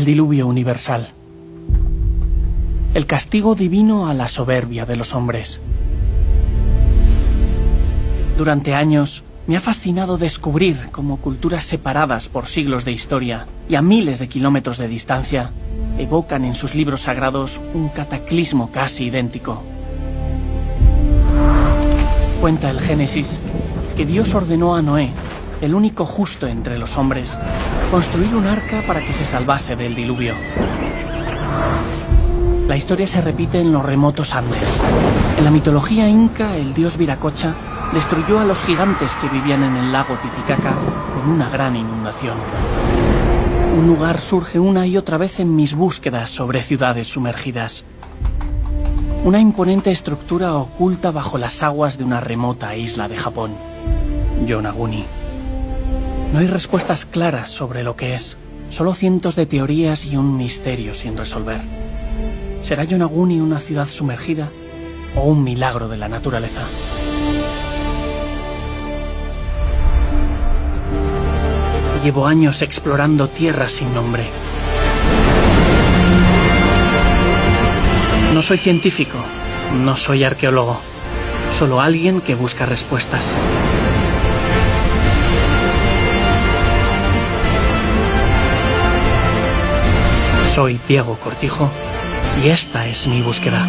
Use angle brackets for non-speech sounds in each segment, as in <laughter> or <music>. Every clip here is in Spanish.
El diluvio universal. El castigo divino a la soberbia de los hombres. Durante años me ha fascinado descubrir cómo culturas separadas por siglos de historia y a miles de kilómetros de distancia evocan en sus libros sagrados un cataclismo casi idéntico. Cuenta el Génesis que Dios ordenó a Noé, el único justo entre los hombres, construir un arca para que se salvase del diluvio. La historia se repite en los remotos Andes. En la mitología inca, el dios Viracocha destruyó a los gigantes que vivían en el lago Titicaca con una gran inundación. Un lugar surge una y otra vez en mis búsquedas sobre ciudades sumergidas. Una imponente estructura oculta bajo las aguas de una remota isla de Japón, Yonaguni. No hay respuestas claras sobre lo que es, solo cientos de teorías y un misterio sin resolver. ¿Será Yonaguni una ciudad sumergida o un milagro de la naturaleza? Llevo años explorando tierras sin nombre. No soy científico, no soy arqueólogo, solo alguien que busca respuestas. Soy Diego Cortijo y esta es mi búsqueda.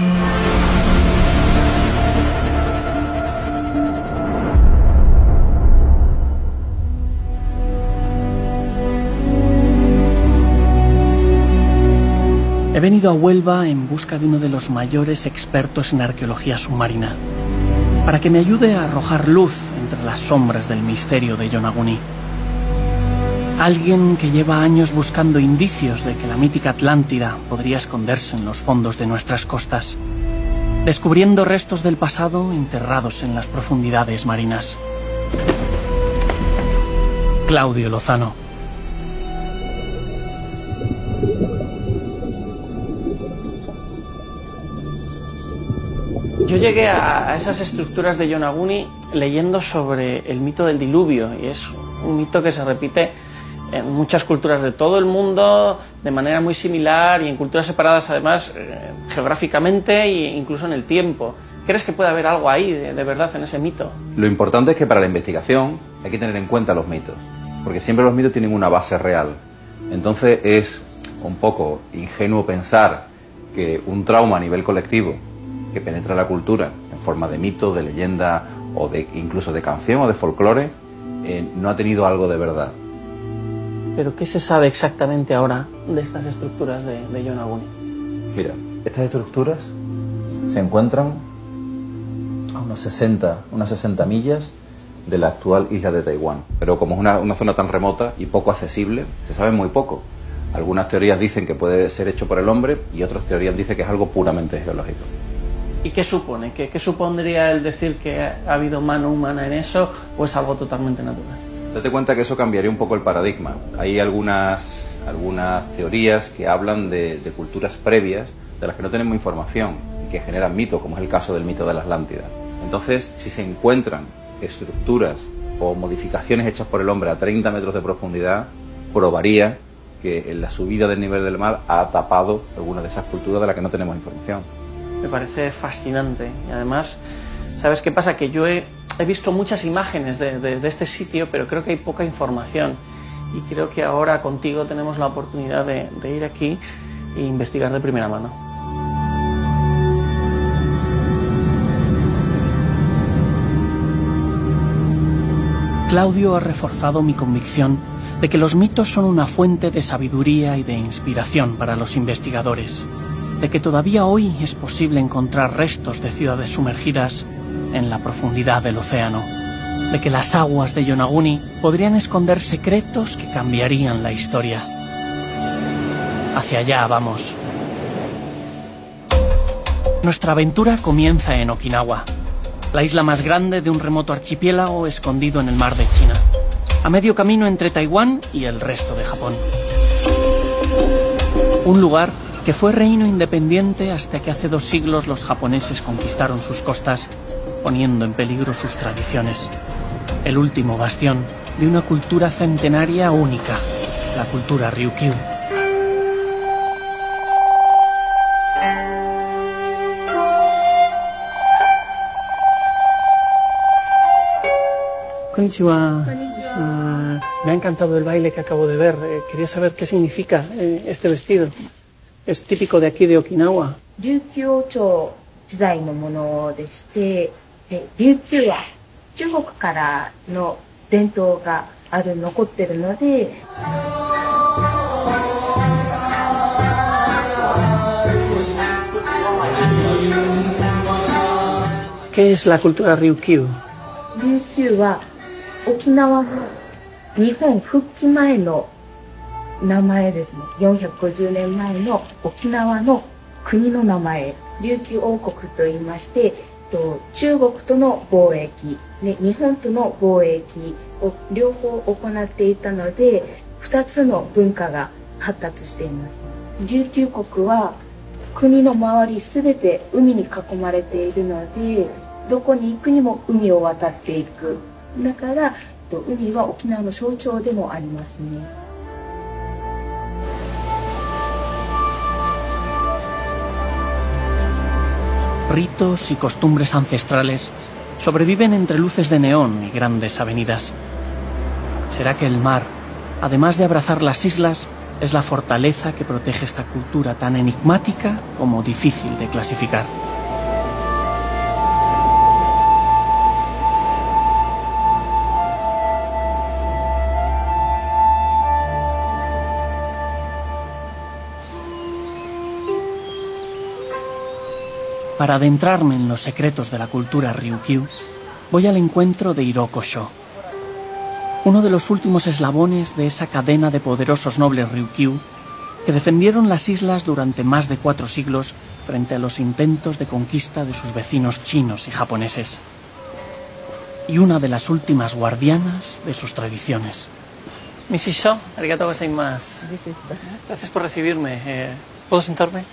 He venido a Huelva en busca de uno de los mayores expertos en arqueología submarina, para que me ayude a arrojar luz entre las sombras del misterio de Yonaguni. Alguien que lleva años buscando indicios de que la mítica Atlántida podría esconderse en los fondos de nuestras costas, descubriendo restos del pasado enterrados en las profundidades marinas. Claudio Lozano. Yo llegué a esas estructuras de Yonaguni leyendo sobre el mito del diluvio y es un mito que se repite en muchas culturas de todo el mundo de manera muy similar y en culturas separadas además eh, geográficamente e incluso en el tiempo. ¿Crees que puede haber algo ahí de, verdad en ese mito? Lo importante es que para la investigación hay que tener en cuenta los mitos, porque siempre los mitos tienen una base real. Entonces es un poco ingenuo pensar que un trauma a nivel colectivo que penetra la cultura en forma de mito, de leyenda o de incluso de canción o de folclore eh, no ha tenido algo de verdad. ¿Pero qué se sabe exactamente ahora de estas estructuras de, de Yonaguni? Mira, estas estructuras se encuentran a unos 60, unas 60 millas de la actual isla de Taiwán. Pero como es una, una, zona tan remota y poco accesible, se sabe muy poco. Algunas teorías dicen que puede ser hecho por el hombre y otras teorías dicen que es algo puramente geológico. ¿Y qué supone? ¿Qué, ¿Qué, supondría el decir que ha habido mano humana en eso o es algo totalmente natural? Date cuenta que eso cambiaría un poco el paradigma. Hay algunas, algunas teorías que hablan de, culturas previas de las que no tenemos información y que generan mitos, como es el caso del mito de la Atlántida. Entonces, si se encuentran estructuras o modificaciones hechas por el hombre a 30 metros de profundidad, probaría que la subida del nivel del mar ha tapado alguna de esas culturas de las que no tenemos información. Me parece fascinante y además, ¿sabes qué pasa? Que yo he, he visto muchas imágenes de, este sitio, pero creo que hay poca información y creo que ahora contigo tenemos la oportunidad de, de ir aquí e investigar de primera mano. Claudio ha reforzado mi convicción de que los mitos son una fuente de sabiduría y de inspiración para los investigadores, de que todavía hoy es posible encontrar restos de ciudades sumergidas en la profundidad del océano, de que las aguas de Yonaguni podrían esconder secretos que cambiarían la historia. Hacia allá vamos. Nuestra aventura comienza en Okinawa, la isla más grande de un remoto archipiélago escondido en el mar de China, a medio camino entre Taiwán y el resto de Japón. Un lugar que fue reino independiente hasta que hace dos siglos los japoneses conquistaron sus costas, poniendo en peligro sus tradiciones. El último bastión de una cultura centenaria única, la cultura Ryukyu. Konnichiwa. Ah, me ha encantado el baile que acabo de ver. Eh, quería saber qué significa eh, este vestido. Es típico de aquí, de Okinawa. 琉球は中国からの伝統がある残ってるので ¿Qué es la cultura Ryukyu? 琉球は沖縄の日本復帰前の名前ですね450年前の沖縄の国の名前琉球王国と言いましてと中国との貿易で日本との貿易を両方行っていたので2つの文化が発達しています。琉球国は国の周り全て海に囲まれているのでどこに行くにも海を渡っていく。だから海は沖縄の象徴でもありますね。Ritos y costumbres ancestrales sobreviven entre luces de neón y grandes avenidas. ¿Será que el mar, además de abrazar las islas, es la fortaleza que protege esta cultura tan enigmática como difícil de clasificar? Para adentrarme en los secretos de la cultura Ryukyu, voy al encuentro de Hiroko Sho, uno de los últimos eslabones de esa cadena de poderosos nobles Ryukyu que defendieron las islas durante más de cuatro siglos frente a los intentos de conquista de sus vecinos chinos y japoneses. Y una de las últimas guardianas de sus tradiciones. Mrs. Arigato gozaimasu. Gracias por recibirme. Eh, ¿Puedo sentarme?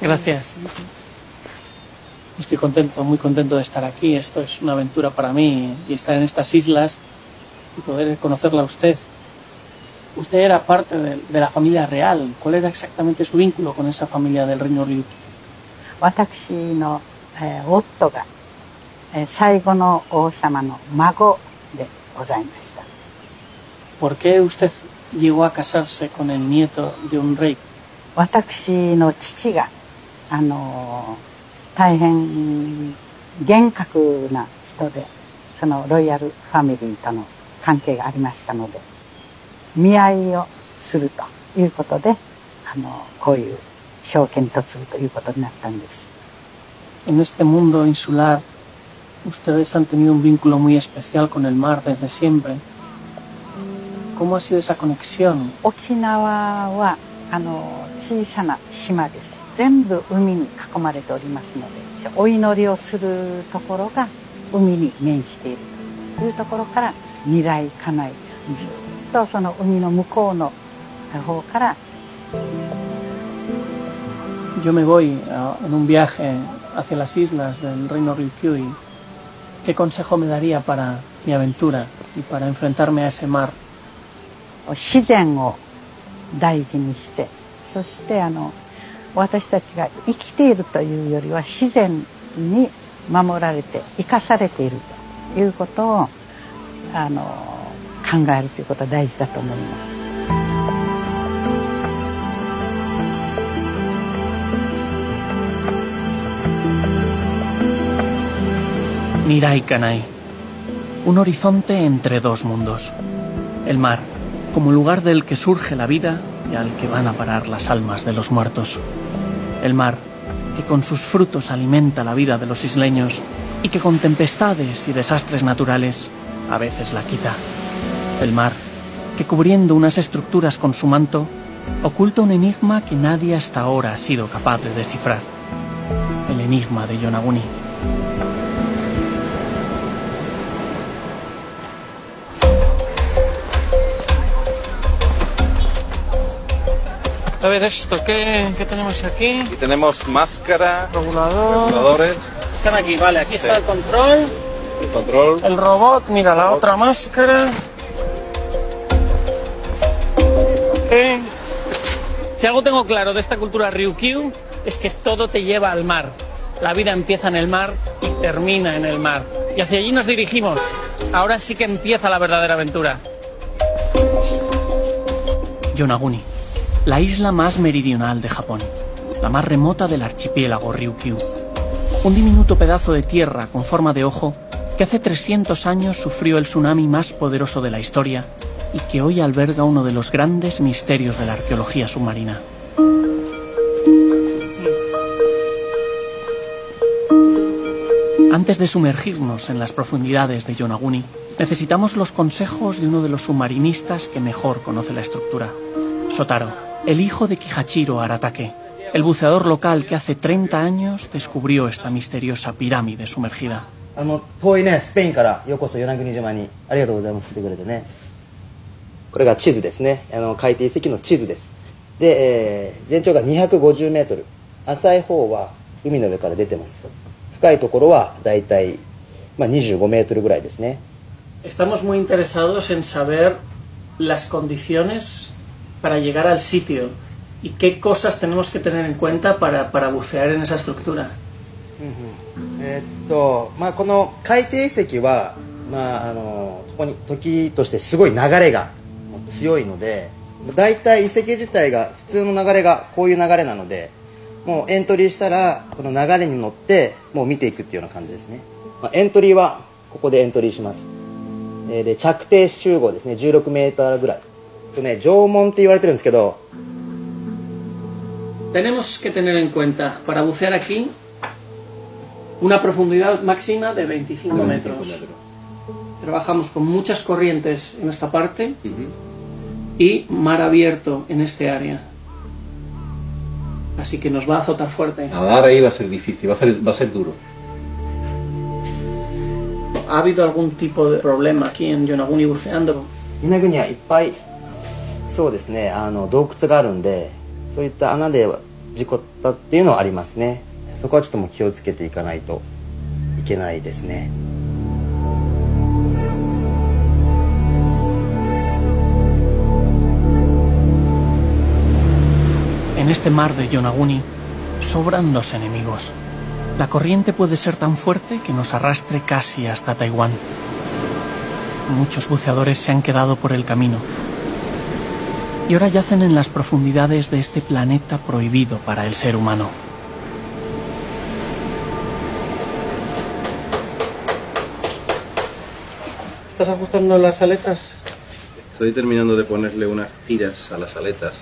Gracias. Estoy contento, muy contento de estar aquí. Esto es una aventura para mí y estar en estas islas y poder conocerla a usted. Usted era parte de, de la familia real. ¿Cuál era exactamente su vínculo con esa familia del reino Ryukyu? 私の、えー夫が、えー最後の王様の孫でございました ¿Por qué usted llegó a casarse con el nieto de un rey? 私の父があのー 大変厳格な人でそのロイヤルファミリーとの関係がありましたので見合いをするということであのこういう証券に嫁ぐということになったんです En este mundo insular, ustedes han tenido un vínculo muy especial con el mar desde siempre. ¿Cómo ha sido esa conexión? 沖縄はあの小さな島です全部海に囲まれておりますのでお祈りをするところが海に面しているというところから未来家内ずっとその海の向こうの方から Yo me voy a- en un viaje hacia las islas del reino Ryukyu ¿qué consejo me daría para mi aventura y para enfrentarme a ese mar? 自然を大事にしてそしてあの私たちが生きているというよりは自然に守られて生かされているということをあの考えるということは大事だと思います。Mirai Kanai. Un horizonte entre dos mundos. El mar, como lugar del que surge la vida y al que van a parar las almas de los muertos. El mar, que con sus frutos alimenta la vida de los isleños y que con tempestades y desastres naturales a veces la quita. El mar, que cubriendo unas estructuras con su manto, oculta un enigma que nadie hasta ahora ha sido capaz de descifrar. El enigma de Yonaguni. A ver esto, ¿qué, qué tenemos aquí? Aquí tenemos máscara, Regulador. reguladores, Están aquí, vale, aquí está Sí. el control, el control. el robot, mira la otra máscara. Eh, Si algo tengo claro de esta cultura Ryukyu es que todo te lleva al mar. La vida empieza en el mar y termina en el mar. Y hacia allí nos dirigimos. Ahora sí que empieza la verdadera aventura. Yonaguni, la isla más meridional de Japón, la más remota del archipiélago Ryukyu. Un diminuto pedazo de tierra con forma de ojo que hace 300 años sufrió el tsunami más poderoso de la historia y que hoy alberga uno de los grandes misterios de la arqueología submarina. Antes de sumergirnos en las profundidades de Yonaguni, necesitamos los consejos de uno de los submarinistas que mejor conoce la estructura, Sotaro, el hijo de Kihachiro Aratake, el buceador local que hace 30 años descubrió esta misteriosa pirámide sumergida. あの遠いねスペインからようこそ与那国島にありがとうございます来てくれてねこれが地図ですねあの海底遺跡の地図ですで、えー全長が250メートル浅い方は海の上から出てます深いところはだいたい、まあ、25メートルぐらいですね Estamos muy interesados en saber las condiciones para llegar al sitio? Y qué cosas tenemos que tener en cuenta para, para bucear en esa estructura? えっとまあこの海底遺跡はまああのここに時としてすごい流れが強いので大体遺跡自体が普通の流れがこういう流れなのでもうエントリーしたらこの流れに乗ってもう見ていくっていうような感じですね、まあ、エントリーはここでエントリーしますえーで着底集合ですね16メーぐらいとね縄文って言われてるんですけど Tenemos que tener en cuenta, para bucear aquí, una profundidad máxima de 25 metros. Trabajamos con muchas corrientes en esta parte y mar abierto en este área. Así que nos va a azotar fuerte. Nadar ahí va a ser difícil, va a ser, va a ser duro. ¿Ha habido algún tipo de problema aquí en Yonaguni buceando? 稲国はいっぱい そうですねあの洞窟があるんでそういった穴で事故ったっていうのはありますねそこはちょっともう気をつけていかないといけないですね En este mar de Yonaguni sobran los enemigos. La corriente puede ser tan fuerte que nos arrastre casi hasta Taiwán. Muchos buceadores se han quedado por el camino y ahora yacen en las profundidades de este planeta prohibido para el ser humano. ¿Estás ajustando las aletas? Estoy terminando de ponerle unas tiras a las aletas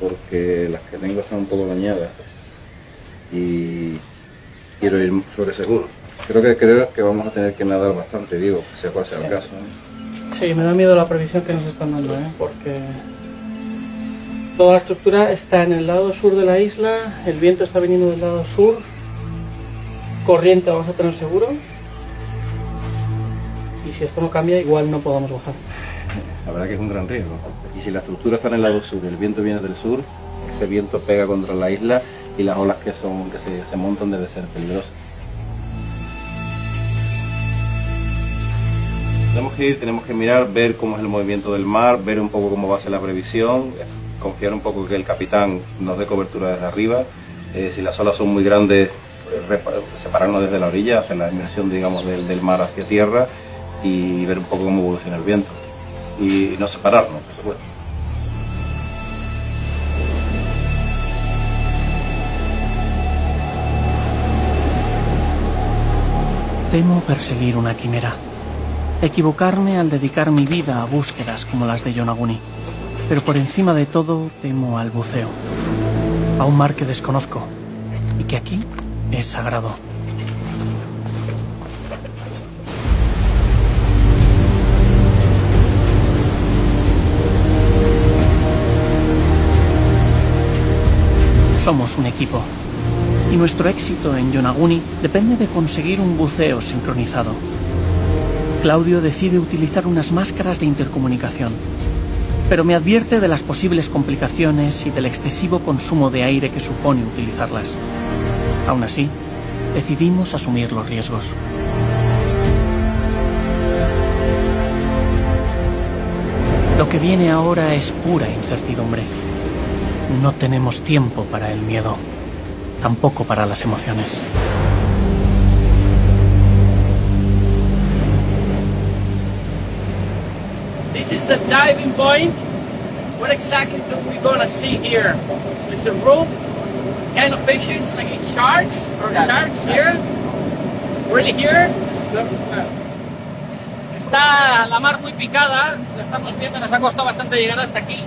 porque las que tengo están un poco dañadas y quiero ir sobre seguro. Creo que creo que vamos a tener que nadar bastante, digo, sea cual sea el caso. ¿eh? Sí, me da miedo la previsión que nos están dando, ¿eh? porque toda la estructura está en el lado sur de la isla, el viento está viniendo del lado sur, corriente vamos a tener seguro, y si esto no cambia, igual no podamos bajar. La verdad que es un gran riesgo. Y si la estructura está en el lado sur el viento viene del sur, ese viento pega contra la isla y las olas que son que se, se montan debe ser peligrosas. Tenemos que ir, tenemos que mirar, ver cómo es el movimiento del mar, ver un poco cómo va a ser la previsión, confiar un poco que el capitán nos dé cobertura desde arriba. Eh, si las olas son muy grandes, pues, separarnos desde la orilla, hacer la inmersión digamos del, del mar hacia tierra y ver un poco cómo evoluciona el viento. Y no separarnos, por supuesto. Temo perseguir una quimera. Equivocarme al dedicar mi vida a búsquedas como las de Yonaguni. Pero por encima de todo temo al buceo. A un mar que desconozco. Y que aquí es sagrado. Somos un equipo. Y nuestro éxito en Yonaguni depende de conseguir un buceo sincronizado. Claudio decide utilizar unas máscaras de intercomunicación, pero me advierte de las posibles complicaciones y del excesivo consumo de aire que supone utilizarlas. Aún así, decidimos asumir los riesgos. Lo que viene ahora es pura incertidumbre. No tenemos tiempo para el miedo, tampoco para las emociones. Is the diving point. What exactly do we gonna see here? It's a roof, kind of fishes, like sharks or sharks here. Really here? Está la mar muy picada, la estamos viendo, nos ha costado bastante llegar hasta aquí.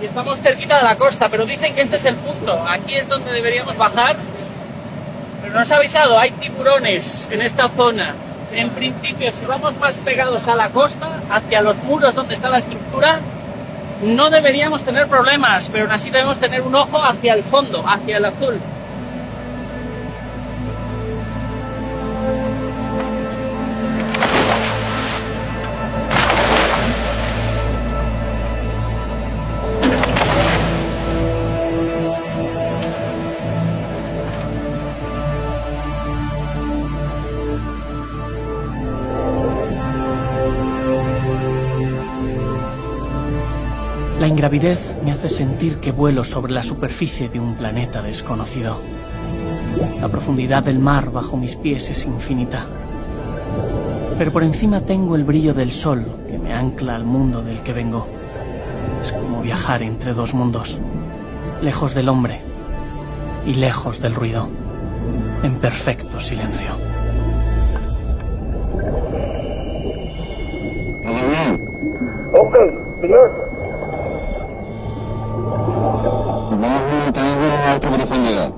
Y estamos cerquita de la costa, pero dicen que este es el punto. Aquí es donde deberíamos bajar. Pero nos ha avisado, hay tiburones en esta zona. En principio, si vamos más pegados a la costa, hacia los muros donde está la estructura, no deberíamos tener problemas, pero aún así debemos tener un ojo hacia el fondo, hacia el azul. Ingravidez me hace sentir que vuelo sobre la superficie de un planeta desconocido. La profundidad del mar bajo mis pies es infinita. Pero por encima tengo el brillo del sol que me ancla al mundo del que vengo. Es como viajar entre dos mundos, lejos del hombre y lejos del ruido, en perfecto silencio. Ok, bien. Vamos a mantener a alta profundidad.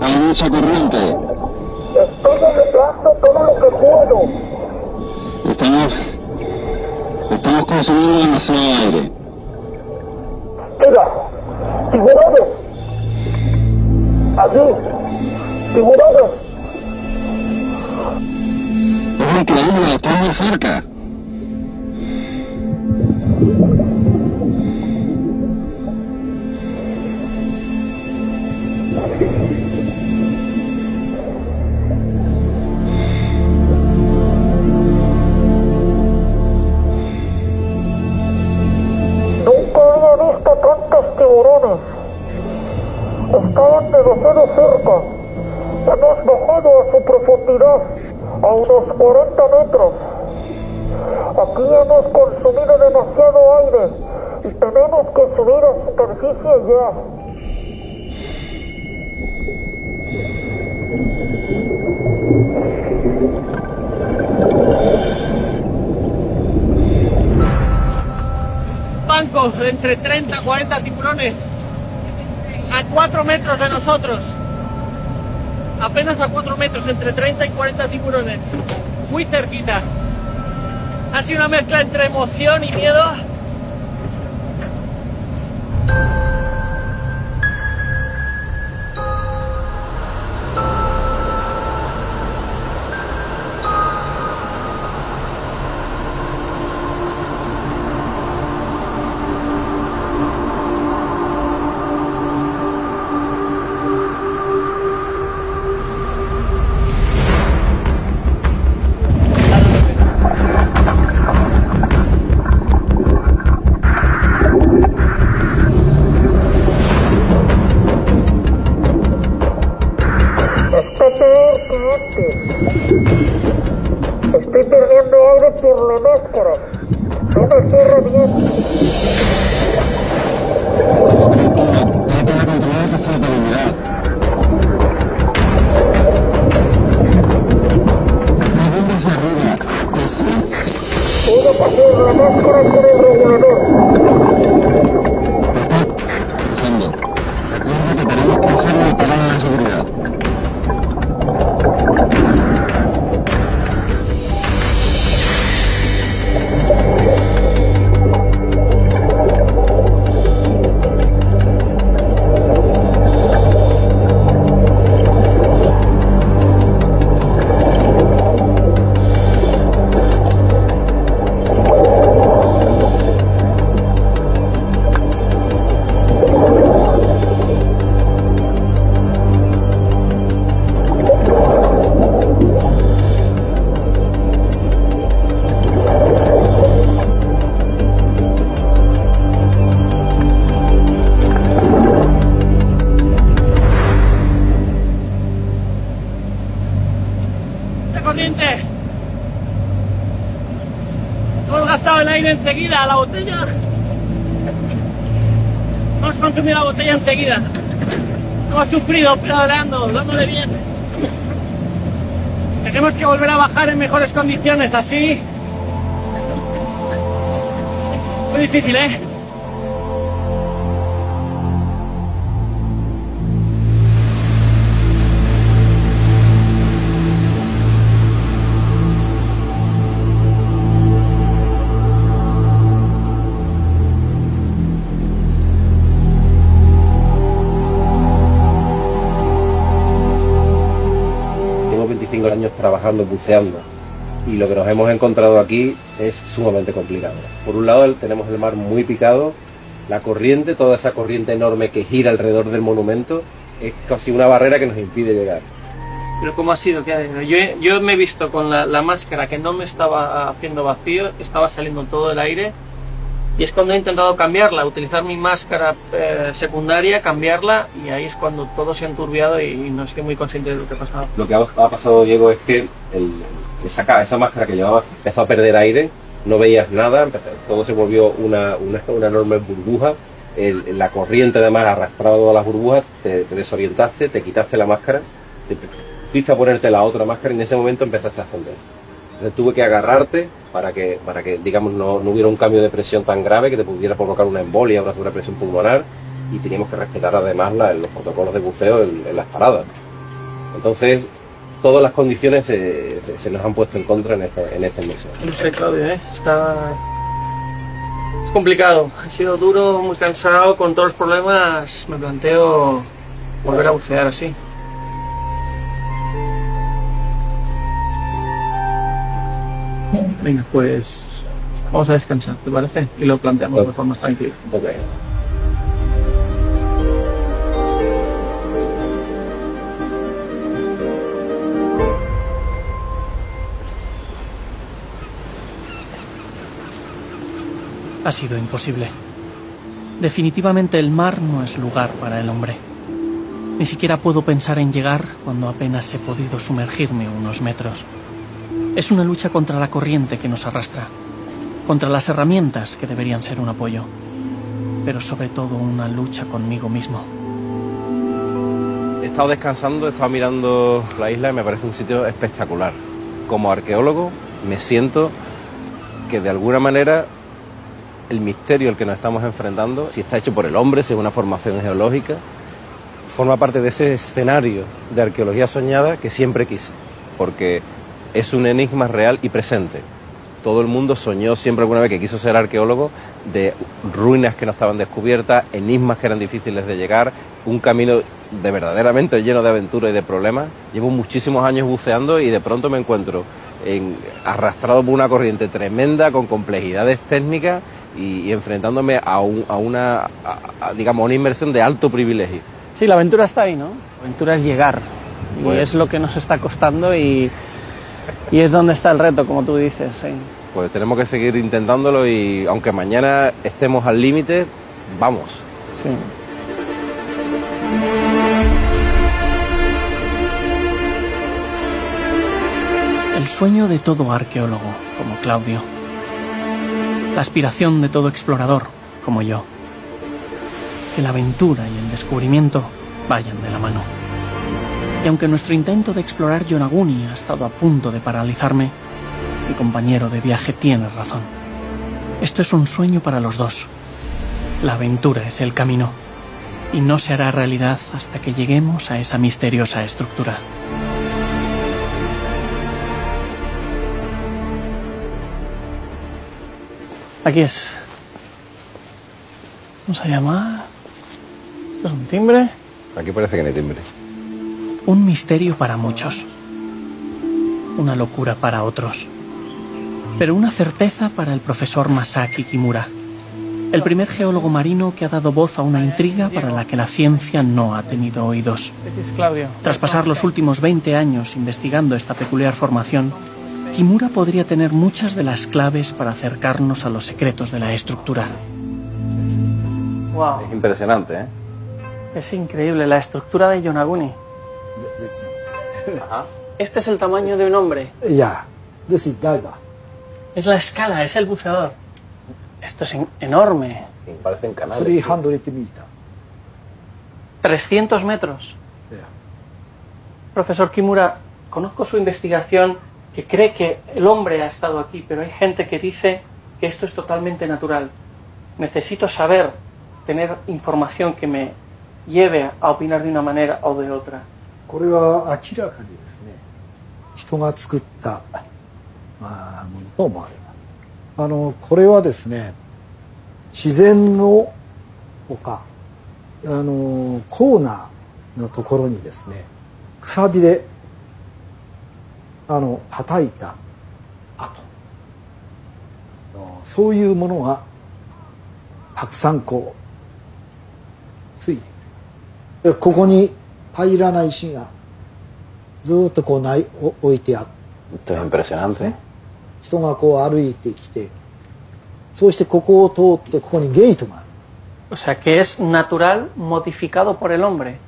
Hay mucha corriente. Estoy arreglando todo lo que puedo. Estamos, estamos consumiendo demasiado aire. Mira, tiburones. 4 metros de nosotros. Apenas a 4 metros, entre 30 y 40 tiburones. Muy cerquita. Ha sido una mezcla entre emoción y miedo. Hemos consumido la botella enseguida. Hemos sufrido pedaleando, dándole bien. Tenemos que volver a bajar en mejores condiciones, así. Muy difícil, ¿eh? Trabajando, buceando. Y lo que nos hemos encontrado aquí es sumamente complicado. Por un lado tenemos el mar muy picado, la corriente, toda esa corriente enorme que gira alrededor del monumento, es casi una barrera que nos impide llegar. Pero ¿cómo ha sido? ¿Qué ha- Yo, yo me he visto con la, la máscara que no me estaba haciendo vacío, estaba saliendo todo el aire. Y es cuando he intentado cambiarla, utilizar mi máscara eh, secundaria, cambiarla, y ahí es cuando todo se ha enturbiado y, y no estoy muy consciente de lo que ha pasado. Lo que ha, ha pasado, Diego, es que el- esa, esa máscara que llevaba empezó a perder aire, no veías nada, empezó- todo se volvió una, una, una enorme burbuja. El- la corriente además arrastraba todas las burbujas, te, te desorientaste, te quitaste la máscara, te fuiste a ponerte la otra máscara y en ese momento empezaste a ascender. Entonces tuve que agarrarte para que, para que digamos, no, no hubiera un cambio de presión tan grave que te pudiera provocar una embolia, una sobrepresión pulmonar y teníamos que respetar además la- los protocolos de buceo en, las paradas. Entonces, todas las condiciones se, se- nos han puesto en contra en esta, en esta inmersión. No sé, Claudio, ¿eh? Está... Es complicado. Ha sido duro, muy cansado, con todos los problemas. Me planteo volver a bucear así. Venga, pues vamos a descansar, ¿te parece? Y lo planteamos de forma tranquila. Ok. Ha sido imposible. Definitivamente el mar no es lugar para el hombre. Ni siquiera puedo pensar en llegar cuando apenas he podido sumergirme unos metros. Es una lucha contra la corriente que nos arrastra, contra las herramientas que deberían ser un apoyo, pero sobre todo una lucha conmigo mismo. He estado descansando, he estado mirando la isla y me parece un sitio espectacular. Como arqueólogo me siento que de alguna manera el misterio al que nos estamos enfrentando, si está hecho por el hombre, si es una formación geológica, forma parte de ese escenario de arqueología soñada que siempre quise, porque es un enigma real y presente. Todo el mundo soñó siempre alguna vez que quiso ser arqueólogo de ruinas que no estaban descubiertas, enigmas que eran difíciles de llegar, un camino de verdaderamente lleno de aventuras y de problemas. Llevo muchísimos años buceando y de pronto me encuentro en- arrastrado por una corriente tremenda con complejidades técnicas y, y enfrentándome a, un- a una, a- a, digamos, una inmersión de alto privilegio. Sí, la aventura está ahí, ¿no? La aventura es llegar. Y Pues- es lo que nos está costando y, y es donde está el reto, como tú dices. sí. Pues tenemos que seguir intentándolo y aunque mañana estemos al límite, vamos. Sí. El sueño de todo arqueólogo, como Claudio. La aspiración de todo explorador, como yo. Que la aventura y el descubrimiento vayan de la mano. Y aunque nuestro intento de explorar Yonaguni ha estado a punto de paralizarme, mi compañero de viaje tiene razón. Esto es un sueño para los dos. La aventura es el camino y no se hará realidad hasta que lleguemos a esa misteriosa estructura. Aquí es. Vamos a llamar. Esto es un timbre. Aquí parece que no hay timbre. Un misterio para muchos. Una locura para otros. Pero una certeza para el profesor Masaki Kimura. El primer geólogo marino que ha dado voz a una intriga para la que la ciencia no ha tenido oídos. Tras pasar los últimos 20 años investigando esta peculiar formación, Kimura podría tener muchas de las claves para acercarnos a los secretos de la estructura. Wow. Es impresionante, ¿eh? Es increíble la estructura de Yonaguni. Este es el tamaño de un hombre. Yeah, this is diver. Es la escala, es el buceador. Esto es en- enorme. Parecen canales. 300 meters. 300 metros. Yeah. Profesor Kimura, conozco su investigación que cree que el hombre ha estado aquí, pero hay gente que dice que esto es totalmente natural. Necesito saber, tener información que me lleve a opinar de una manera o de otra. これは明らかにですね人が作った、まあ、ものと思われます。あのこれはですね自然のほかあのコーナーのところにですねくさびであの叩いた跡。そういうものがたくさんこうついている。でここに平らな石がずーっとこうないお置いてあって.人がこう歩いてきてそうしてここを通ってここにゲートがある O sea, que es natural modificado por el hombre.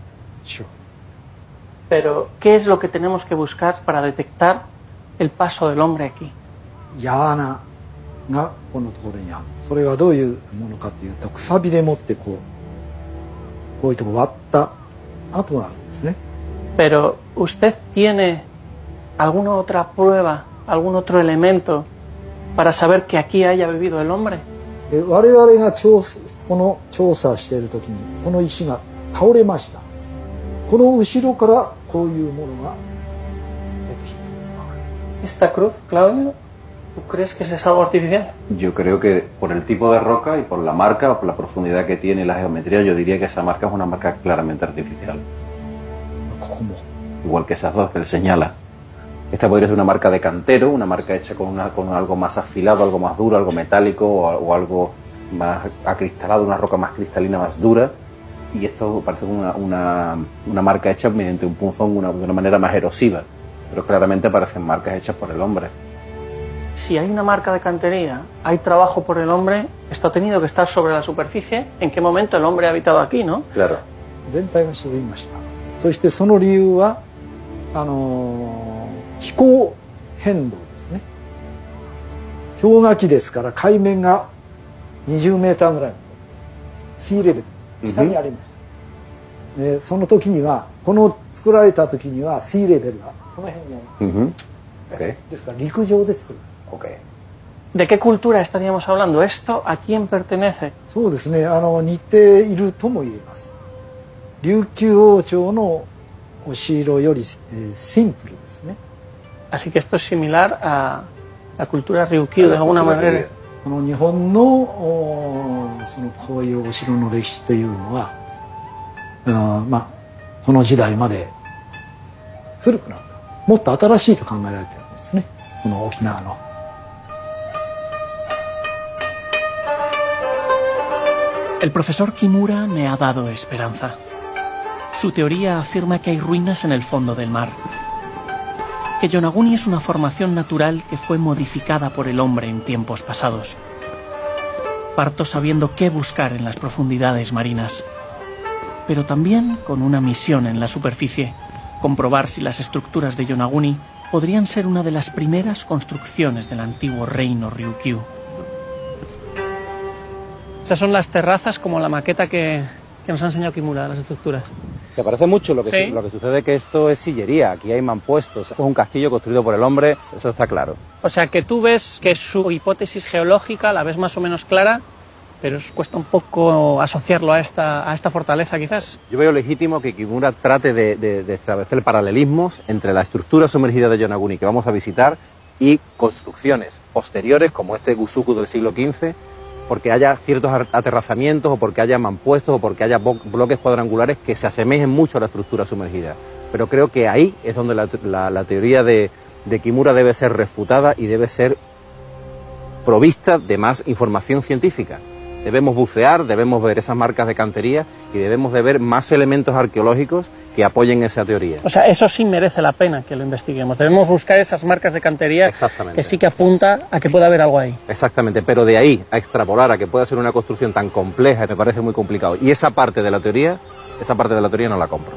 Pero, ¿qué es lo que tenemos que buscar para detectar el paso del hombre aquí? 矢穴がこのところにあるそれはどういうものかというとくさびでもってこうこういうとこ割った 跡があるんですね Pero, ¿usted tiene alguna otra prueba, algún otro elemento para saber que aquí haya vivido el hombre? で我々が調査この調査している時にこの石が倒れましたこの後ろからこういうものが出てきた ¿Esta cruz, Claudio? ¿Tú crees que es algo artificial? Yo creo que por el tipo de roca y por la marca, por la profundidad que tiene y la geometría, yo diría que esa marca es una marca claramente artificial. ¿Cómo? Igual que esas dos que él señala. Esta podría ser una marca de cantero, una marca hecha con, una, con algo más afilado, algo más duro, algo metálico o, algo más acristalado, una roca más cristalina, más dura. Y esto parece una, una, una marca hecha mediante un punzón de una manera más erosiva. Pero claramente parecen marcas hechas por el hombre. Si hay una marca de cantería, hay trabajo por el hombre, esto ha tenido que estar sobre la superficie. ¿En qué momento el hombre ha habitado aquí, no? Claro. 全体が沈みましたそしてその理由はあのー気候変動ですね氷河期ですから海面が20メーターぐらい水レベル下にありました、でその時にはこの作られた時には水レベルがこの辺にあり.ま.すですから陸上で作る Ok. ¿De qué cultura estaríamos hablando? ¿Esto a quién pertenece? そうですねあの似ているとも言えます琉球王朝のお城より、えーシンプルですね Así que esto es similar a la cultura Ryukyu de alguna manera. この日本のおーそのこういうお城の歴史というのはあーまあこの時代まで古くなったもっと新しいと考えられてるんですねこの沖縄の El profesor Kimura me ha dado esperanza. Su teoría afirma que hay ruinas en el fondo del mar. Que Yonaguni es una formación natural que fue modificada por el hombre en tiempos pasados. Parto sabiendo qué buscar en las profundidades marinas, pero también con una misión en la superficie, comprobar si las estructuras de Yonaguni podrían ser una de las primeras construcciones del antiguo reino Ryukyu. Esas son las terrazas como la maqueta que, que nos ha enseñado Kimura las estructuras. Se parece mucho, lo que, Sí. su- lo que sucede que esto es sillería, aquí hay mampuestos, esto es un castillo construido por el hombre, eso está claro. O sea que tú ves que su hipótesis geológica la ves más o menos clara, pero os cuesta un poco asociarlo a esta, a esta fortaleza quizás. Yo veo legítimo que Kimura trate de, de- de establecer paralelismos entre la estructura sumergida de Yonaguni que vamos a visitar y construcciones posteriores como este Gusuku del siglo XV, porque haya ciertos aterrazamientos o porque haya mampuestos o porque haya bloques cuadrangulares que se asemejen mucho a la estructura sumergida. Pero creo que ahí es donde la, la- la teoría de, de Kimura debe ser refutada y debe ser provista de más información científica. Debemos bucear, debemos ver esas marcas de cantería y debemos de ver más elementos arqueológicos que apoyen esa teoría. O sea, eso sí merece la pena que lo investiguemos. Debemos buscar esas marcas de cantería que sí que apunta a que pueda haber algo ahí. Exactamente, pero de ahí a extrapolar a que pueda ser una construcción tan compleja me parece muy complicado. Y esa parte de la teoría, esa parte de la teoría no la compro.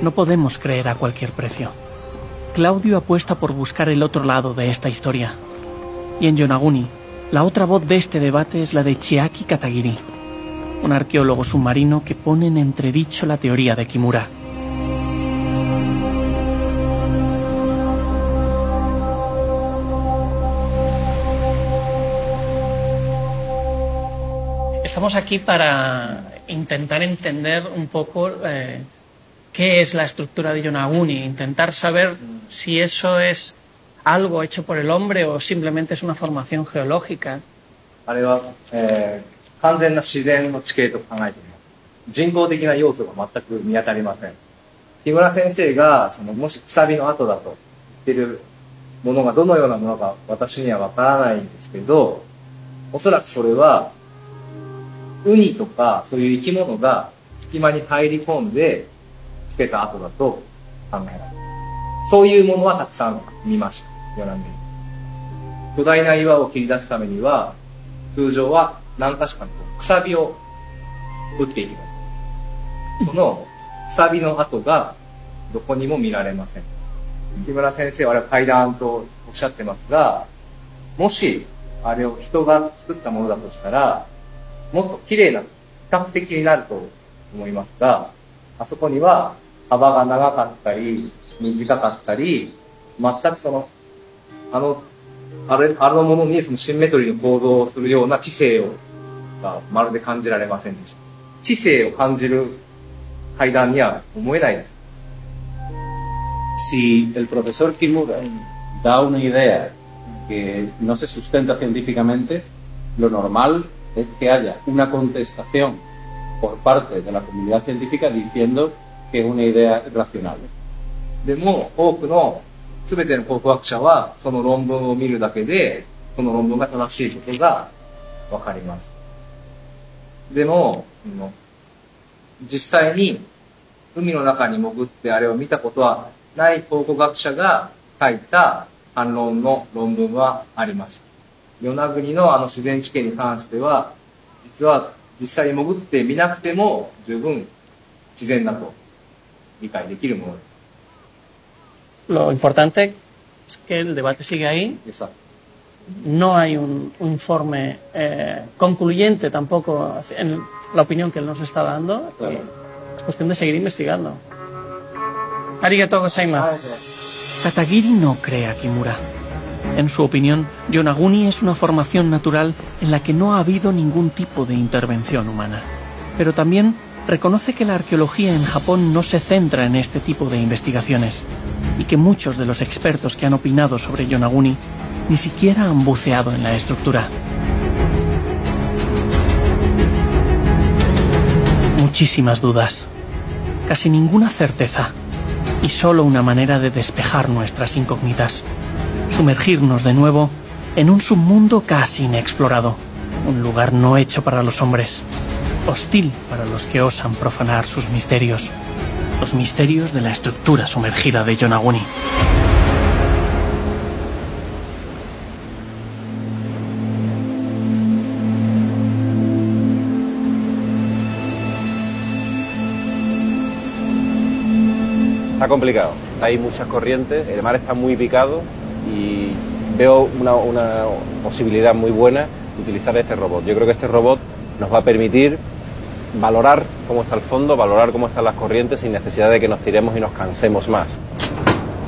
No podemos creer a cualquier precio. Claudio apuesta por buscar el otro lado de esta historia. Y en Yonaguni, la otra voz de este debate es la de Chiaki Katagiri, un arqueólogo submarino que pone en entredicho la teoría de Kimura. Estamos aquí para intentar entender un poco eh, qué es la estructura de Yonaguni, intentar saber si eso es algo hecho por el hombre o simplemente es una formación geológica. あれは、えー 完全な自然の地形と考えています。人工的な要素が全く見当たりません。木村先生が、その、もしくさびの跡だと言ってるものがどのようなものか私にはわからないんですけど、おそらくそれは、ウニとかそういう生き物が隙間に入り込んでつけた跡だと考えられる。そういうものはたくさん見ました。ヨナンで。巨大な岩を切り出すためには、通常は何箇所かにこうくさびを打っていきます。そのくさびの跡がどこにも見られません。木村先生はあれは階段とおっしゃってますが、もしあれを人が作ったものだとしたら、もっと綺麗な、比較的になると思いますが、あそこには幅が長かったり、短かったり、全くその、あの、あれ、あのものにそのシンメトリーの構造をするような知性を、がまるで感じられませんでした。知性を感じる階段には思えないです。 Si el profesor Kimura da una idea que no se sustenta científicamente, lo normal es que haya una contestación por parte de la comunidad científica diciendo que es una idea racional. でも、多くの 全ての考古学者は、その論文を見るだけで、その論文が正しいことがわかります。でも、その、実際に海の中に潜ってあれを見たことはない考古学者が書いた反論の論文はあります。与那国のあの自然地形に関しては、実は実際に潜って見なくても十分自然だと理解できるものです。Lo importante es que el debate sigue ahí. No hay un, un informe eh, concluyente tampoco en la opinión que él nos está dando. y Es cuestión de seguir investigando. Arigato gozaimasu. Katagiri no cree a Kimura. En su opinión, Yonaguni es una formación natural en la que no ha habido ningún tipo de intervención humana. Pero también reconoce que la arqueología en Japón no se centra en este tipo de investigaciones y que muchos de los expertos que han opinado sobre Yonaguni ni siquiera han buceado en la estructura. Muchísimas dudas, casi ninguna certeza y solo una manera de despejar nuestras incógnitas, sumergirnos de nuevo en un submundo casi inexplorado, un lugar no hecho para los hombres, hostil para los que osan profanar sus misterios, los misterios de la estructura sumergida de Yonaguni. Está complicado, hay muchas corrientes, el mar está muy picado y veo una, una posibilidad muy buena de utilizar este robot. Yo creo que este robot nos va a permitir valorar cómo está el fondo, valorar cómo están las corrientes sin necesidad de que nos tiremos y nos cansemos más.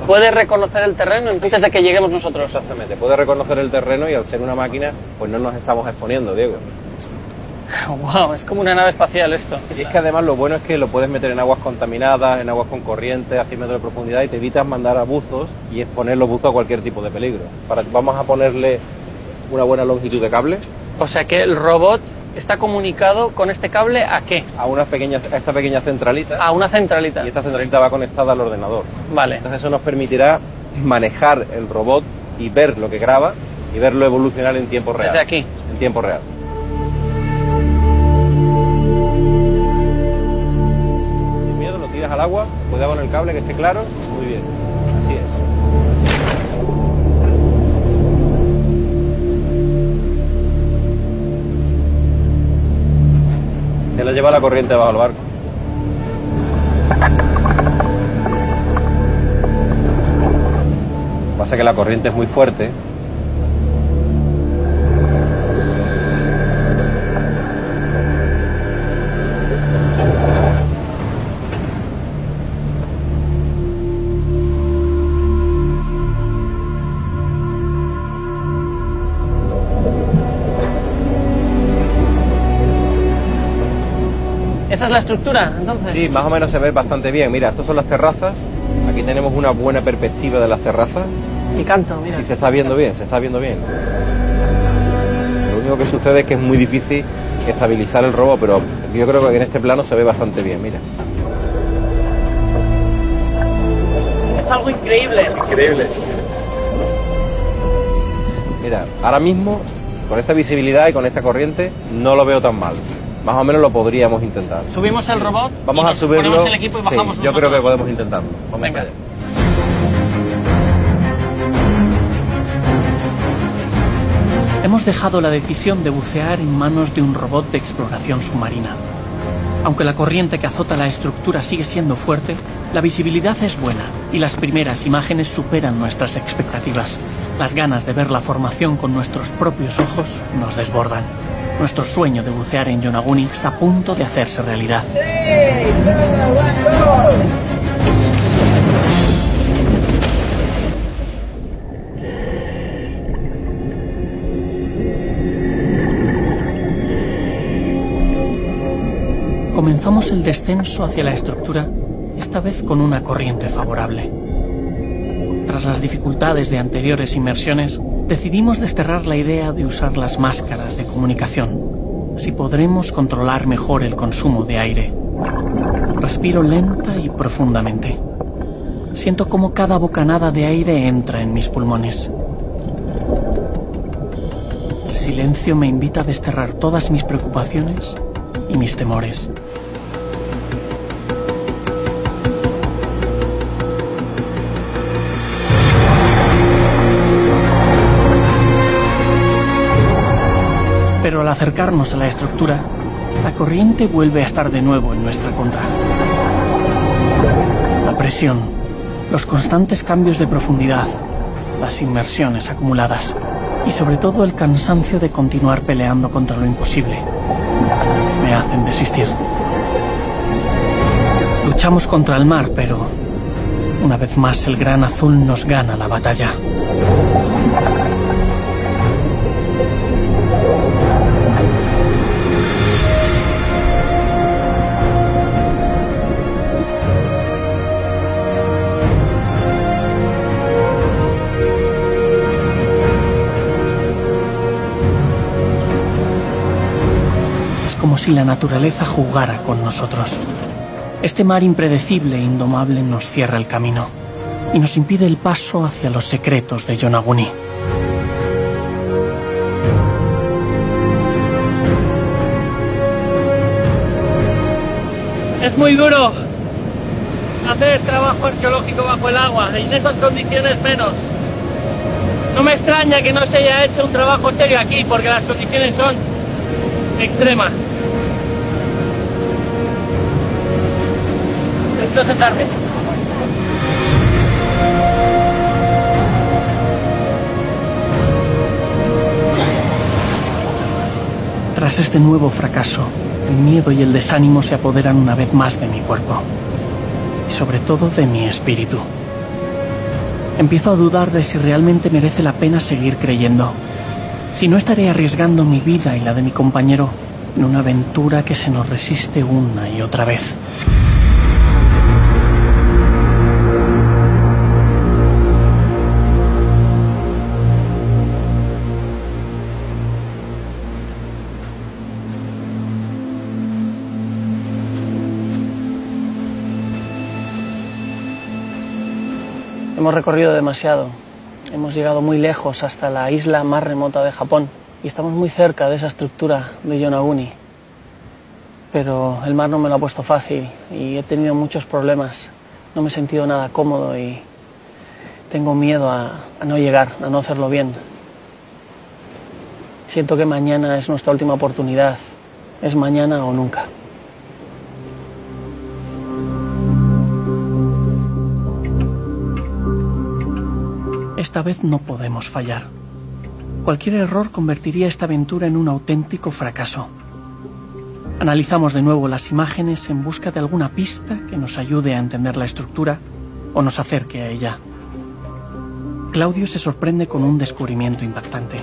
¿Puede reconocer el terreno antes de que lleguemos nosotros? Exactamente, puede reconocer el terreno y al ser una máquina, pues no nos estamos exponiendo, Diego. <laughs> Wow, es como una nave espacial esto. Y es que además lo bueno es que lo puedes meter en aguas contaminadas, en aguas con corriente, a 100 metros de profundidad y te evitas mandar a buzos y exponer los buzos a cualquier tipo de peligro. Para, vamos a ponerle una buena longitud de cable. O sea que el robot está comunicado con este cable a qué? A, una pequeña, a esta pequeña centralita. A una centralita. Y esta centralita va conectada al ordenador. Vale. Entonces eso nos permitirá manejar el robot y ver lo que graba y verlo evolucionar en tiempo real. Desde aquí. En tiempo real. Sin miedo lo tiras al agua, cuidado con el cable que esté claro. Muy bien. Lleva la corriente bajo el barco. pasa que la corriente es muy fuerte. Esa es la estructura, entonces. Sí, más o menos se ve bastante bien. Mira, estas son las terrazas. Aquí tenemos una buena perspectiva de las terrazas. Y canto, mira. Sí, se está viendo bien, se está viendo bien. Lo único que sucede es que es muy difícil estabilizar el robot, pero yo creo que en este plano se ve bastante bien, mira. Es algo increíble. Increíble. Mira, ahora mismo, con esta visibilidad y con esta corriente, no lo veo tan mal. Más o menos lo podríamos intentar. Subimos el robot. Vamos y a subirlo. Ponemos el equipo y Sí, bajamos yo creo que podemos intentarlo. Vamos Venga. allá. Hemos dejado la decisión de bucear en manos de un robot de exploración submarina. Aunque la corriente que azota la estructura sigue siendo fuerte, la visibilidad es buena y las primeras imágenes superan nuestras expectativas. Las ganas de ver la formación con nuestros propios ojos nos desbordan. Nuestro sueño de bucear en Yonaguni está a punto de hacerse realidad. Comenzamos el descenso hacia la estructura, esta vez con una corriente favorable. Tras las dificultades de anteriores inmersiones, decidimos desterrar la idea de usar las máscaras de comunicación. Así podremos controlar mejor el consumo de aire. Respiro lenta y profundamente. Siento como cada bocanada de aire entra en mis pulmones. El silencio me invita a desterrar todas mis preocupaciones y mis temores. Al acercarnos a la estructura, la corriente vuelve a estar de nuevo en nuestra contra. La presión, los constantes cambios de profundidad, las inmersiones acumuladas y sobre todo el cansancio de continuar peleando contra lo imposible me hacen desistir. Luchamos contra el mar, pero una vez más el gran azul nos gana la batalla. Si la naturaleza jugara con nosotros. Este mar impredecible e indomable nos cierra el camino y nos impide el paso hacia los secretos de Yonaguni. Es muy duro hacer trabajo arqueológico bajo el agua, y en esas condiciones menos. No me extraña que no se haya hecho un trabajo serio aquí, porque las condiciones son extremas. Tras este nuevo fracaso, el miedo y el desánimo se apoderan una vez más de mi cuerpo. Y sobre todo de mi espíritu. Empiezo a dudar de si realmente merece la pena seguir creyendo. Si no estaré arriesgando mi vida y la de mi compañero en una aventura que se nos resiste una y otra vez. Hemos recorrido demasiado. Hemos llegado muy lejos hasta la isla más remota de Japón y estamos muy cerca de esa estructura de Yonaguni. Pero el mar no me lo ha puesto fácil y he tenido muchos problemas. No me he sentido nada cómodo y tengo miedo a, a no llegar, a no hacerlo bien. Siento que mañana es nuestra última oportunidad. Es mañana o nunca. Esta vez no podemos fallar. Cualquier error convertiría esta aventura en un auténtico fracaso. Analizamos de nuevo las imágenes en busca de alguna pista que nos ayude a entender la estructura o nos acerque a ella. Claudio se sorprende con un descubrimiento impactante.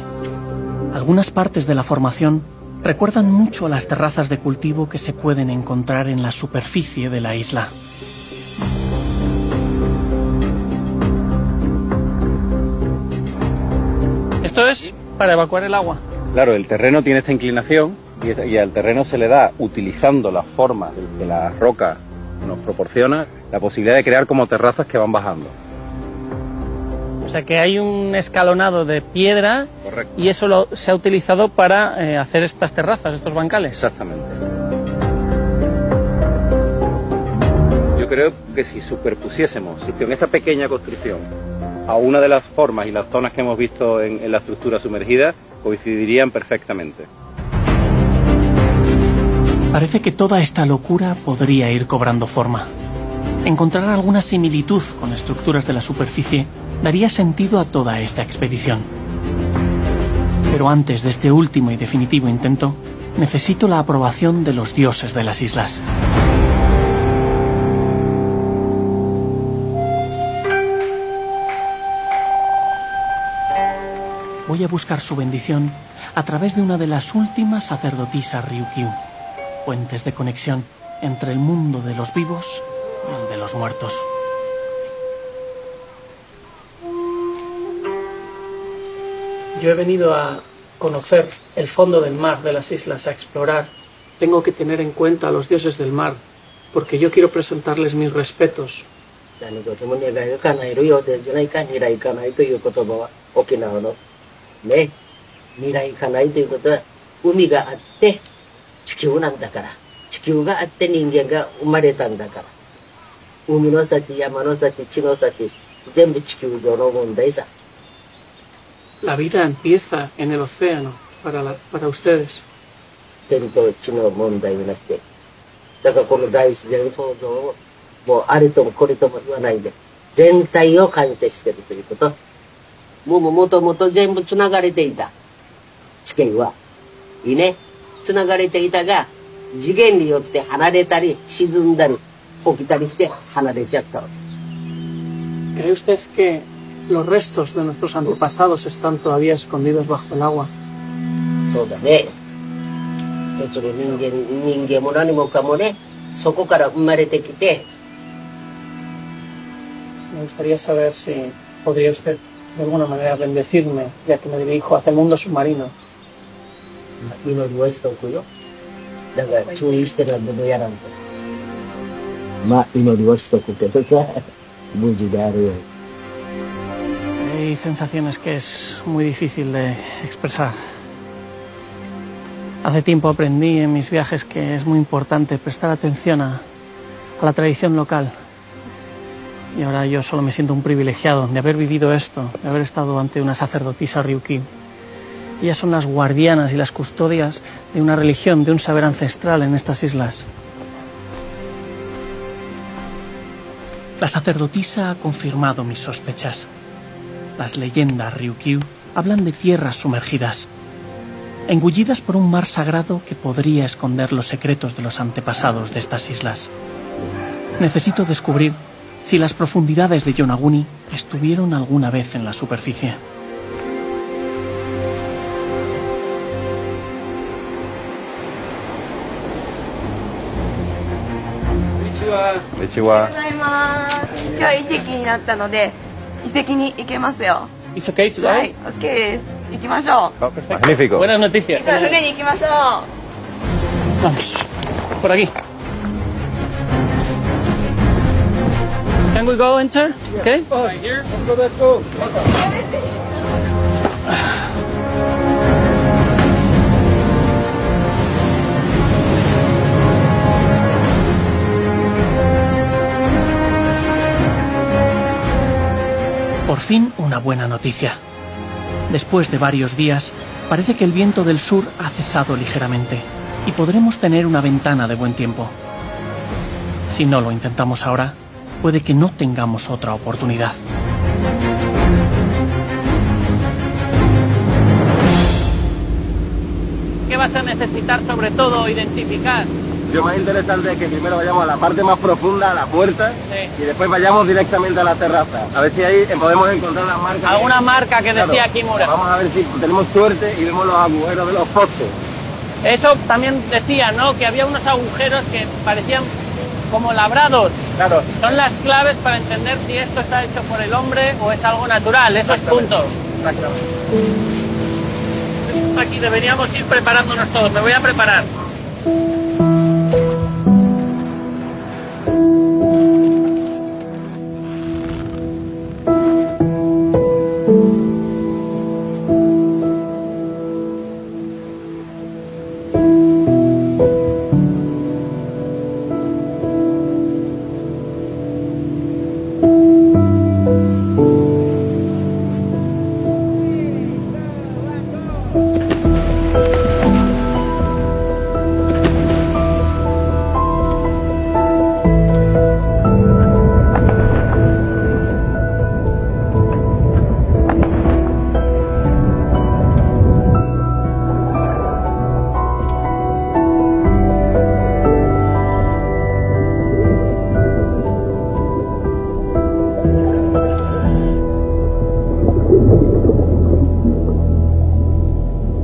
Algunas partes de la formación recuerdan mucho a las terrazas de cultivo que se pueden encontrar en la superficie de la isla. Para evacuar el agua. Claro, el terreno tiene esta inclinación y, y al terreno se le da, utilizando las formas que la roca nos proporciona, la posibilidad de crear como terrazas que van bajando. O sea que hay un escalonado de piedra Correcto. y eso lo- se ha utilizado para eh, hacer estas terrazas, estos bancales. Exactamente. Yo creo que si superpusiésemos si en esta pequeña construcción a una de las formas y las zonas que hemos visto en, en la estructura sumergida, coincidirían perfectamente. Parece que toda esta locura podría ir cobrando forma. Encontrar alguna similitud con estructuras de la superficie daría sentido a toda esta expedición. Pero antes de este último y definitivo intento, necesito la aprobación de los dioses de las islas. Voy a buscar su bendición a través de una de las últimas sacerdotisas Ryukyu, puentes de conexión entre el mundo de los vivos y el de los muertos. Yo he venido a conocer el fondo del mar de las islas, a explorar. Tengo que tener en cuenta a los dioses del mar, porque yo quiero presentarles mis respetos. 何事も願いが叶えるようでじゃないか未来叶いといということは海があって地球なんだから。地球があって人間が生まれたんだから。海の幸山の幸地の幸全部地球上の問題さ。La vida empieza en el océano para, la- para ustedes. 天と地の問題になって。だからこの大自然創造をもうあれともこれとも言わないで全体を感謝してるということもうもともと全部つながれていた地形はいいねつながれていたが次元によって離れたり沈んだり起きたりして離れちゃったわけ ¿Cree usted que los restos de nuestros antepasados están todavía escondidos bajo el agua? そうだね一つの人間人間も何もかもねそこから生まれてきて Me gustaría saber si podría usted de alguna manera bendecirme, ya que me dirijo hacia el mundo submarino. Pues <laughs> Hay sensaciones que es muy difícil de expresar. Hace tiempo aprendí en mis viajes que es muy importante prestar atención a, a la tradición local. Y ahora yo solo me siento un privilegiado de haber vivido esto, de haber estado ante una sacerdotisa Ryuki. Ellas son las guardianas y las custodias de una religión, de un saber ancestral en estas islas. La sacerdotisa ha confirmado mis sospechas. Las leyendas Ryukyu hablan de tierras sumergidas, engullidas por un mar sagrado que podría esconder los secretos de los antepasados de estas islas. Necesito descubrir si las profundidades de Yonaguni estuvieron alguna vez en la superficie. Oh, Magnífico. Buenas noticias. Vamos. Por aquí. Can we go enter? Okay. Let's go. Por fin una buena noticia. Después de varios días, parece que el viento del sur ha cesado ligeramente y podremos tener una ventana de buen tiempo. Si no lo intentamos ahora, puede que no tengamos otra oportunidad. ¿Qué vas a necesitar sobre todo identificar? Yo más interesante es que primero vayamos a la parte más profunda, a la puerta, y después vayamos directamente a la terraza. A ver si ahí podemos encontrar las marcas. Alguna marca que decía Kimura. Vamos a ver si tenemos suerte y vemos los agujeros de los postes. Eso también decía, ¿no? Que había unos agujeros que parecían como labrados. Claro. Son las claves para entender si esto está hecho por el hombre o es algo natural, esos puntos. Aquí deberíamos ir preparándonos todos. Me voy a preparar.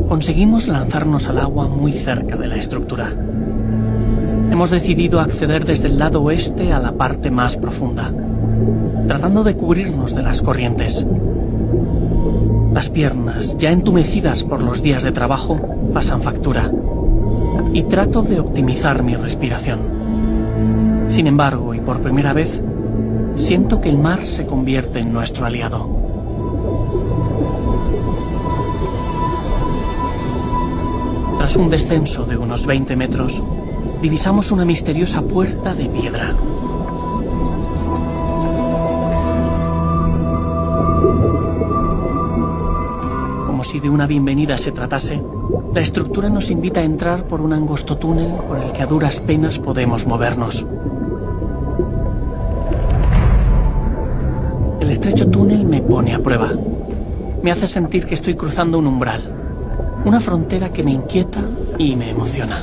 Conseguimos lanzarnos al agua muy cerca de la estructura. Hemos decidido acceder desde el lado oeste a la parte más profunda, tratando de cubrirnos de las corrientes. Las piernas, ya entumecidas por los días de trabajo, pasan factura. Y trato de optimizar mi respiración. Sin embargo, y por primera vez, siento que el mar se convierte en nuestro aliado. Tras un descenso de unos 20 metros, divisamos una misteriosa puerta de piedra. Como si de una bienvenida se tratase, la estructura nos invita a entrar por un angosto túnel por el que a duras penas podemos movernos. El estrecho túnel me pone a prueba. Me hace sentir que estoy cruzando un umbral, una frontera que me inquieta y me emociona.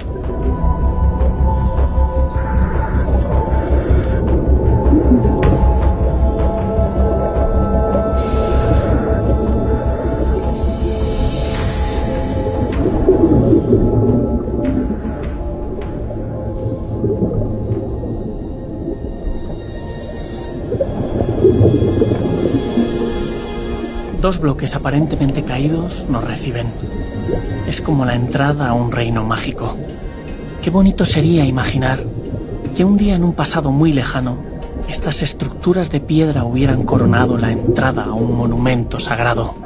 Dos bloques aparentemente caídos nos reciben. Es como la entrada a un reino mágico. Qué bonito sería imaginar que un día en un pasado muy lejano, estas estructuras de piedra hubieran coronado la entrada a un monumento sagrado.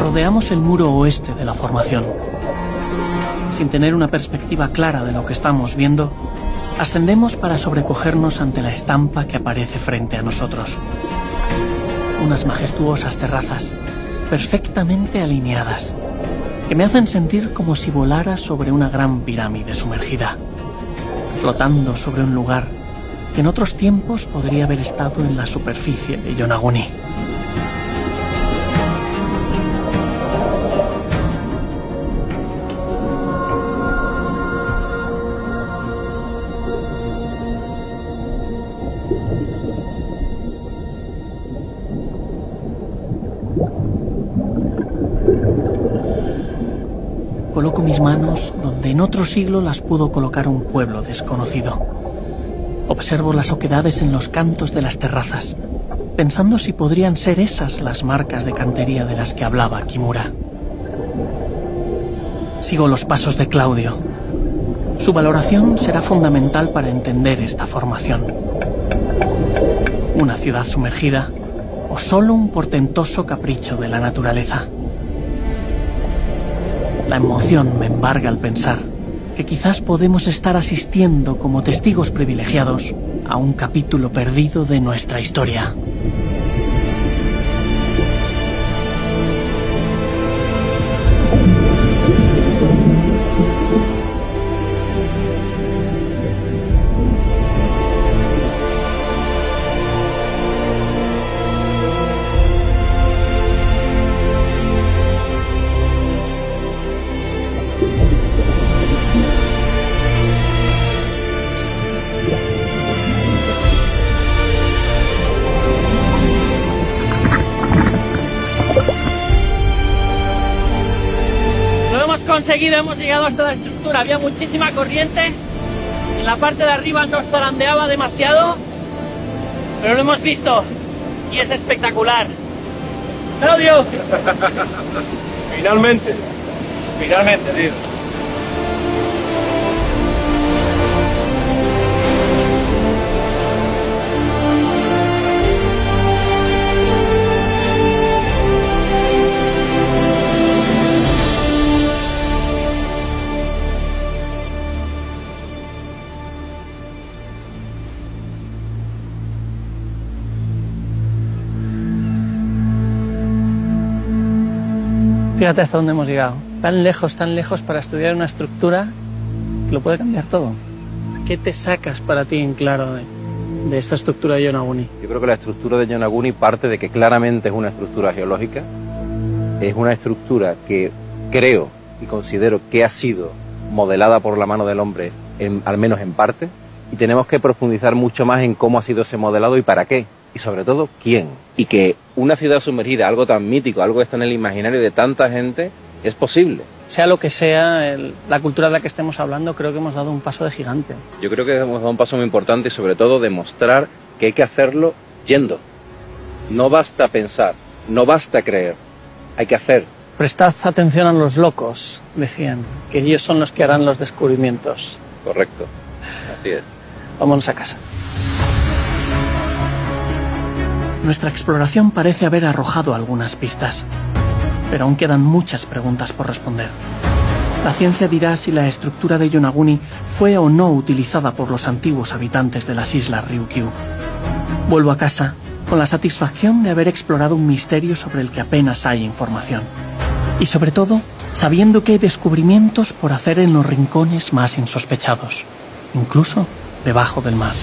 Rodeamos el muro oeste de la formación. Sin tener una perspectiva clara de lo que estamos viendo, ascendemos para sobrecogernos ante la estampa que aparece frente a nosotros. Unas majestuosas terrazas, perfectamente alineadas, que me hacen sentir como si volara sobre una gran pirámide sumergida, flotando sobre un lugar que en otros tiempos podría haber estado en la superficie de Yonaguni. En otro siglo las pudo colocar un pueblo desconocido. Observo las oquedades en los cantos de las terrazas, pensando si podrían ser esas las marcas de cantería de las que hablaba Kimura. Sigo los pasos de Claudio. Su valoración será fundamental para entender esta formación. Una ciudad sumergida o solo un portentoso capricho de la naturaleza. La emoción me embarga al pensar que quizás podemos estar asistiendo como testigos privilegiados a un capítulo perdido de nuestra historia. Hemos llegado hasta la estructura. Había muchísima corriente. En la parte de arriba no zarandeaba demasiado. Pero lo hemos visto. Y es espectacular. Claudio. <laughs> Finalmente. Finalmente, tío. Fíjate hasta dónde hemos llegado. Tan lejos, tan lejos para estudiar una estructura que lo puede cambiar todo. ¿Qué te sacas para ti en claro de, de esta estructura de Yonaguni? Yo creo que la estructura de Yonaguni parte de que claramente es una estructura geológica, es una estructura que creo y considero que ha sido modelada por la mano del hombre, en- al menos en parte, y tenemos que profundizar mucho más en cómo ha sido ese modelado y para qué, y sobre todo quién. Y que una ciudad sumergida, algo tan mítico, algo que está en el imaginario de tanta gente, es posible. Sea lo que sea el- la cultura de la que estemos hablando, creo que hemos dado un paso de gigante. Yo creo que hemos dado un paso muy importante y sobre todo demostrar que hay que hacerlo yendo. No basta pensar, no basta creer, hay que hacer. Prestad atención a los locos, decían, que ellos son los que harán los descubrimientos. Correcto. Así es. Vámonos a casa. Nuestra exploración parece haber arrojado algunas pistas, pero aún quedan muchas preguntas por responder. La ciencia dirá si la estructura de Yonaguni fue o no utilizada por los antiguos habitantes de las islas Ryukyu. Vuelvo a casa con la satisfacción de haber explorado un misterio sobre el que apenas hay información. Y sobre todo, sabiendo que hay descubrimientos por hacer en los rincones más insospechados, incluso debajo del mar.